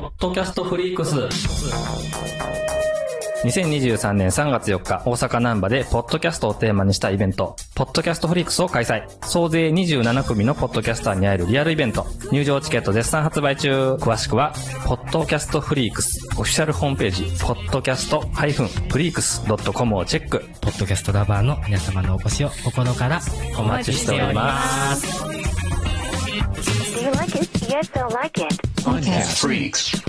ポッドキャストフリークス。2023年3月4日、大阪南波で、ポッドキャストをテーマにしたイベント、ポッドキャストフリークスを開催。総勢27組のポッドキャスターに会えるリアルイベント。入場チケット絶賛発売中。詳しくは、ポッドキャストフリークス、オフィシャルホームページ、ポッドキャスト -freaks.com をチェック。ポッドキャストラバーの皆様のお越しを心からお待ちしております。Do you like it? Yes, I like it. Podcast Freaks.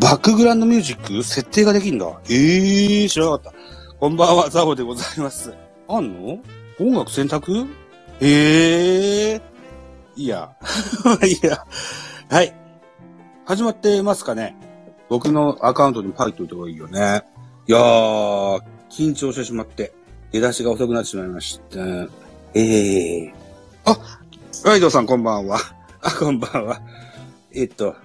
バックグラウンドミュージック設定ができんだ。ええー、知らなかった。こんばんは、ザボでございます。あんの？音楽選択？ええー。いや。いや。はい。始まってますかね僕のアカウントにも入っといた方がいいよね。いやー、緊張してしまって、出だしが遅くなってしまいました。ええー。あ、ライドさんこんばんは。あ、こんばんは。えっと、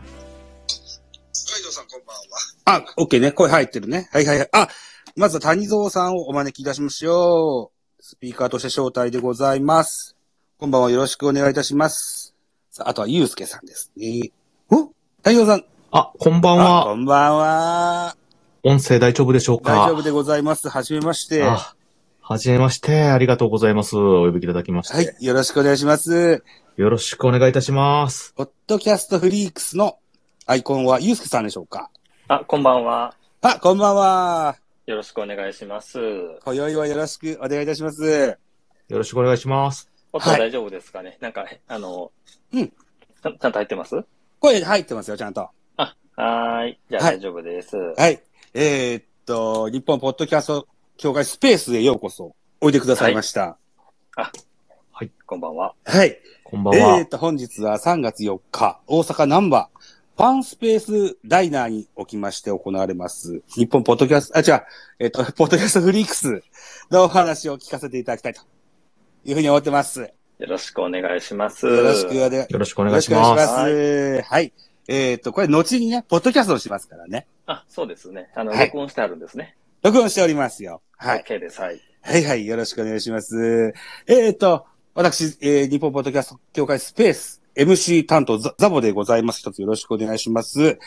あ、オッケーね。声入ってるね。はいはいはい。あ、まずは谷蔵さんをお招きいたしましょう。スピーカーとして招待でございます。こんばんはよろしくお願いいたします。さあ、あとはゆうすけさんですね。お谷蔵さん。あ、こんばんあは。こんばんは。音声大丈夫でしょうか？大丈夫でございます。はじめまして。はじめまして。ありがとうございます。お呼びいただきまして。い。よろしくお願いします。よろしくお願いいたします。ポッドキャストフリークスのアイコンはゆうすけさんでしょうか？あ、こんばんは。あ、こんばんは。よろしくお願いします。今宵はよろしくお願いいたします。よろしくお願いします。はい音大丈夫ですかね、なんか、あの、うんちゃん。ちゃんと入ってます？声入ってますよ、ちゃんと。あ、はーい。じゃあはい大丈夫です。はい。えーっと、日本ポッドキャスト協会スペースへようこそおいでくださいました。こんばんは。はい。こんばんは。えーっと、本日は3月4日、大阪南波、ファンスペースダイナーにおきまして行われます、日本ポッドキャスト、あ、違う、えーっと、ポッドキャストフリークスのお話を聞かせていただきたいというふうに思ってます。よよろしくお願いします。ろしくお願いよろしくおよ願いしろしくお願いします。ます。はい。えーっと、これ後にね、ポッドキャストをしますからね。あ、そうですね。あの、はい録音してあるんですね。録音しておりますよ。はい。OK です。はい。はいはい、よろしくお願いします。えっ、と、私、えー、日本ポッドキャスト協会スペース MC 担当ザザボでございます。一つよろしくお願いします。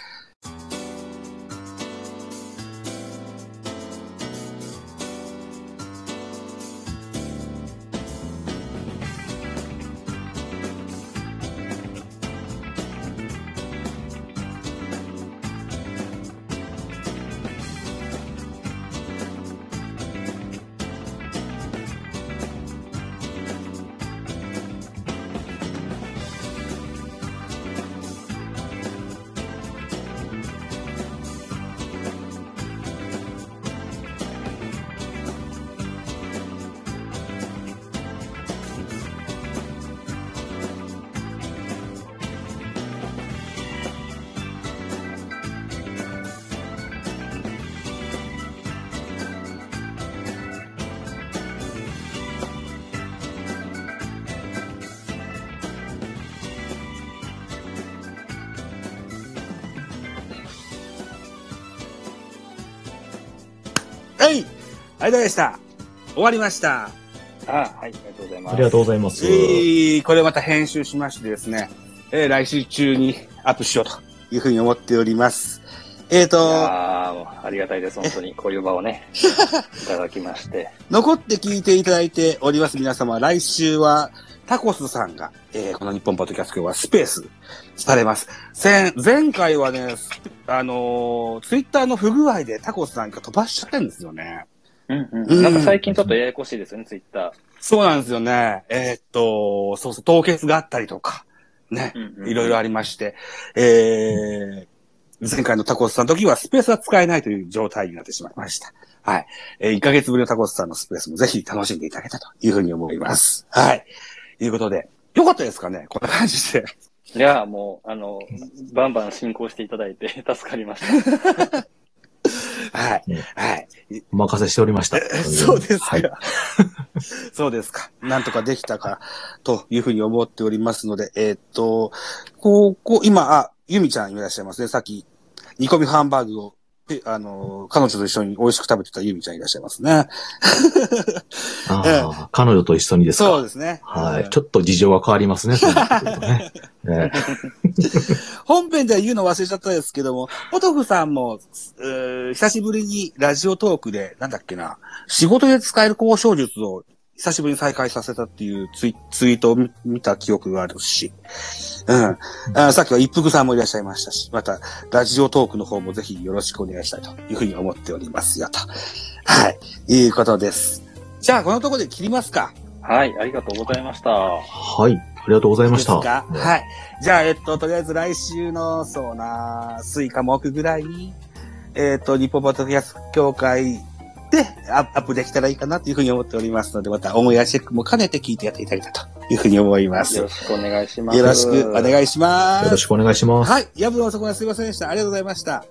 はい、ありがとうございました。終わりました。あ、はい。ありがとうございます。ありがとうございます。えー、これまた編集しましてですね、えー、来週中にアップしようというふうに思っております。えっ、ーもうありがたいです。本当に。こういう場をね、いただきまして。残って聞いていただいております皆様、来週はタコスさんが、えーこの日本ポッドキャストはスペースされます。前前回はね、あのツイッターの不具合でタコスさんが飛ばしちゃったんですよね。うんううんん。なんか最近ちょっとややこしいですよね、ツイッタそうなんですよね。えーっと、そうそう、凍結があったりとか、ね、ー。うんうんいろいろありまして、えー、前回のタコスさんの時はスペースは使えないという状態になってしまいました。はい。えー1ヶ月ぶりのタコスさんのスペースもぜひ楽しんでいただけたというふうに思います。はい。ということで、よかったですかね？こんな感じで。いや、もう、あの、バンバン進行していただいて 助かりました。はいうん。はい。お任せしておりました。そうですか。はい。そうですか。なんとかできたか、というふうに思っておりますので、えーっと、ここ、今、あ、ゆみちゃんいらっしゃいますね。さっき、煮込みハンバーグを、えあの、彼女と一緒に美味しく食べてたゆみちゃんいらっしゃいますね。ああ、彼女と一緒にですか？そうですね。はい。うんちょっと事情が変わりますね。ね え本編では言うの忘れちゃったですけども、ポトフさんも、久しぶりにラジオトークで、なんだっけな、仕事で使える交渉術を久しぶりに再開させたっていうツイツイートを見見た記憶があるし、うん。あさっきは一服さんもいらっしゃいましたし、また、ラジオトークの方もぜひよろしくお願いしたいというふうに思っておりますよと。はい。いうことです。じゃあ、このところで切りますか。はい、ありがとうございました。えはい。ありがとうございました。ですか？はい。じゃあ、えっと、とりあえず来週の、そうな、水か木ぐらいに、えっと、日本ポッドキャスト協会でアアップできたらいいかなというふうに思っておりますので、また、オンエアチェックも兼ねて聞いてやっていただけたというふうに思います。よよろしくお願いします。ろしくお願いします。よろしくお願いします。はい。夜分遅くはすいませんでした。ありがとうございました。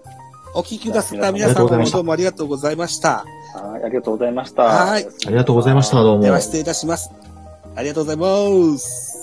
お聞きくださった皆ありがとうござい様もどうもありがとうございました。はい、ありがとうございました。はいありがとうございました。どうも。では失礼いたします。ありがとうございます。